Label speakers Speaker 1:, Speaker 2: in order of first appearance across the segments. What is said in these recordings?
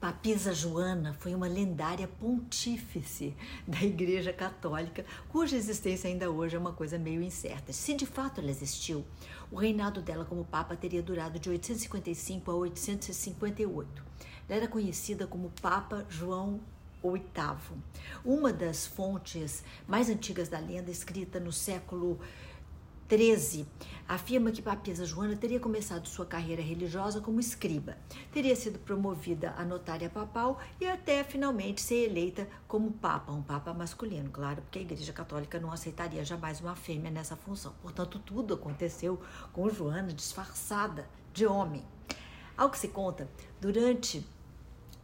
Speaker 1: Papisa Joana foi uma lendária pontífice da Igreja Católica, cuja existência ainda hoje é uma coisa meio incerta. Se de fato ela existiu, o reinado dela como Papa teria durado de 855 a 858. Ela era conhecida como Papa João VIII. Uma das fontes mais antigas da lenda, escrita no século 13, afirma que Papisa Joana teria começado sua carreira religiosa como escriba, teria sido promovida a notária papal e até finalmente ser eleita como papa, um papa masculino, claro, porque a Igreja Católica não aceitaria jamais uma fêmea nessa função. Portanto, tudo aconteceu com Joana disfarçada de homem. Ao que se conta, durante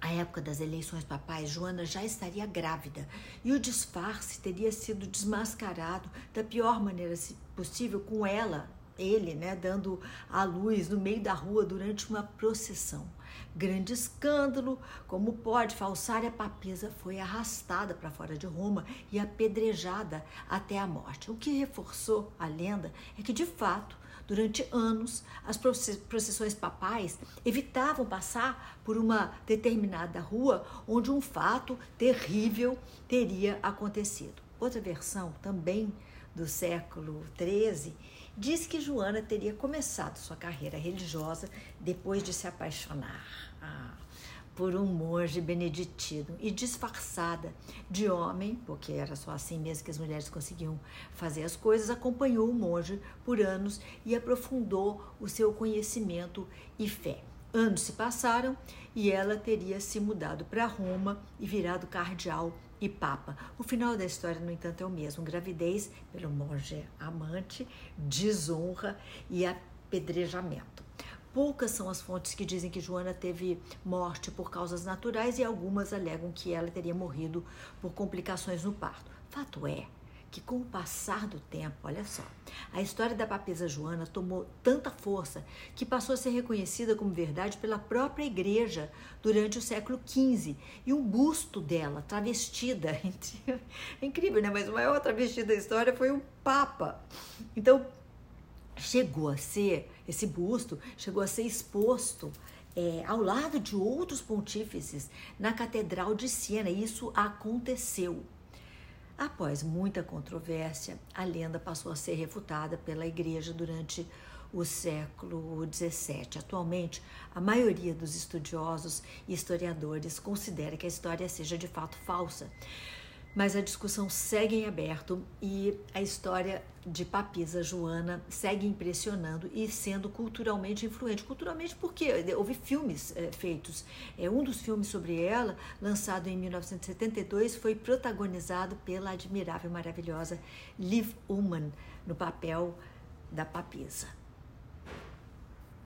Speaker 1: a época das eleições papais, Joana já estaria grávida e o disfarce teria sido desmascarado da pior maneira possível com ela, ele, né, dando a luz no meio da rua durante uma procissão. Grande escândalo, como pode, Falsária Papisa foi arrastada para fora de Roma e apedrejada até a morte. O que reforçou a lenda é que, de fato, Durante anos, as procissões papais evitavam passar por uma determinada rua onde um fato terrível teria acontecido. Outra versão, também do século XIII, diz que Joana teria começado sua carreira religiosa depois de se apaixonar. Ah, por um monge beneditino e disfarçada de homem, porque era só assim mesmo que as mulheres conseguiam fazer as coisas, acompanhou o monge por anos e aprofundou o seu conhecimento e fé. Anos se passaram e ela teria se mudado para Roma e virado cardeal e papa. O final da história, no entanto, é o mesmo: gravidez pelo monge amante, desonra e apedrejamento. Poucas são as fontes que dizem que Joana teve morte por causas naturais e algumas alegam que ela teria morrido por complicações no parto. Fato é que, com o passar do tempo, olha só, a história da papisa Joana tomou tanta força que passou a ser reconhecida como verdade pela própria igreja durante o século XV. E um busto dela, travestida, é incrível, né? Mas o maior travestido da história foi o Papa. Então, chegou a ser, esse busto chegou a ser exposto é, ao lado de outros pontífices na Catedral de Siena. E isso aconteceu. Após muita controvérsia, a lenda passou a ser refutada pela Igreja durante o século XVII. Atualmente, a maioria dos estudiosos e historiadores considera que a história seja de fato falsa mas a discussão segue em aberto e a história de Papisa Joana segue impressionando e sendo culturalmente influente. Culturalmente porque houve filmes é, feitos. É, um dos filmes sobre ela, lançado em 1972, foi protagonizado pela admirável e maravilhosa Liv Ullmann no papel da Papisa.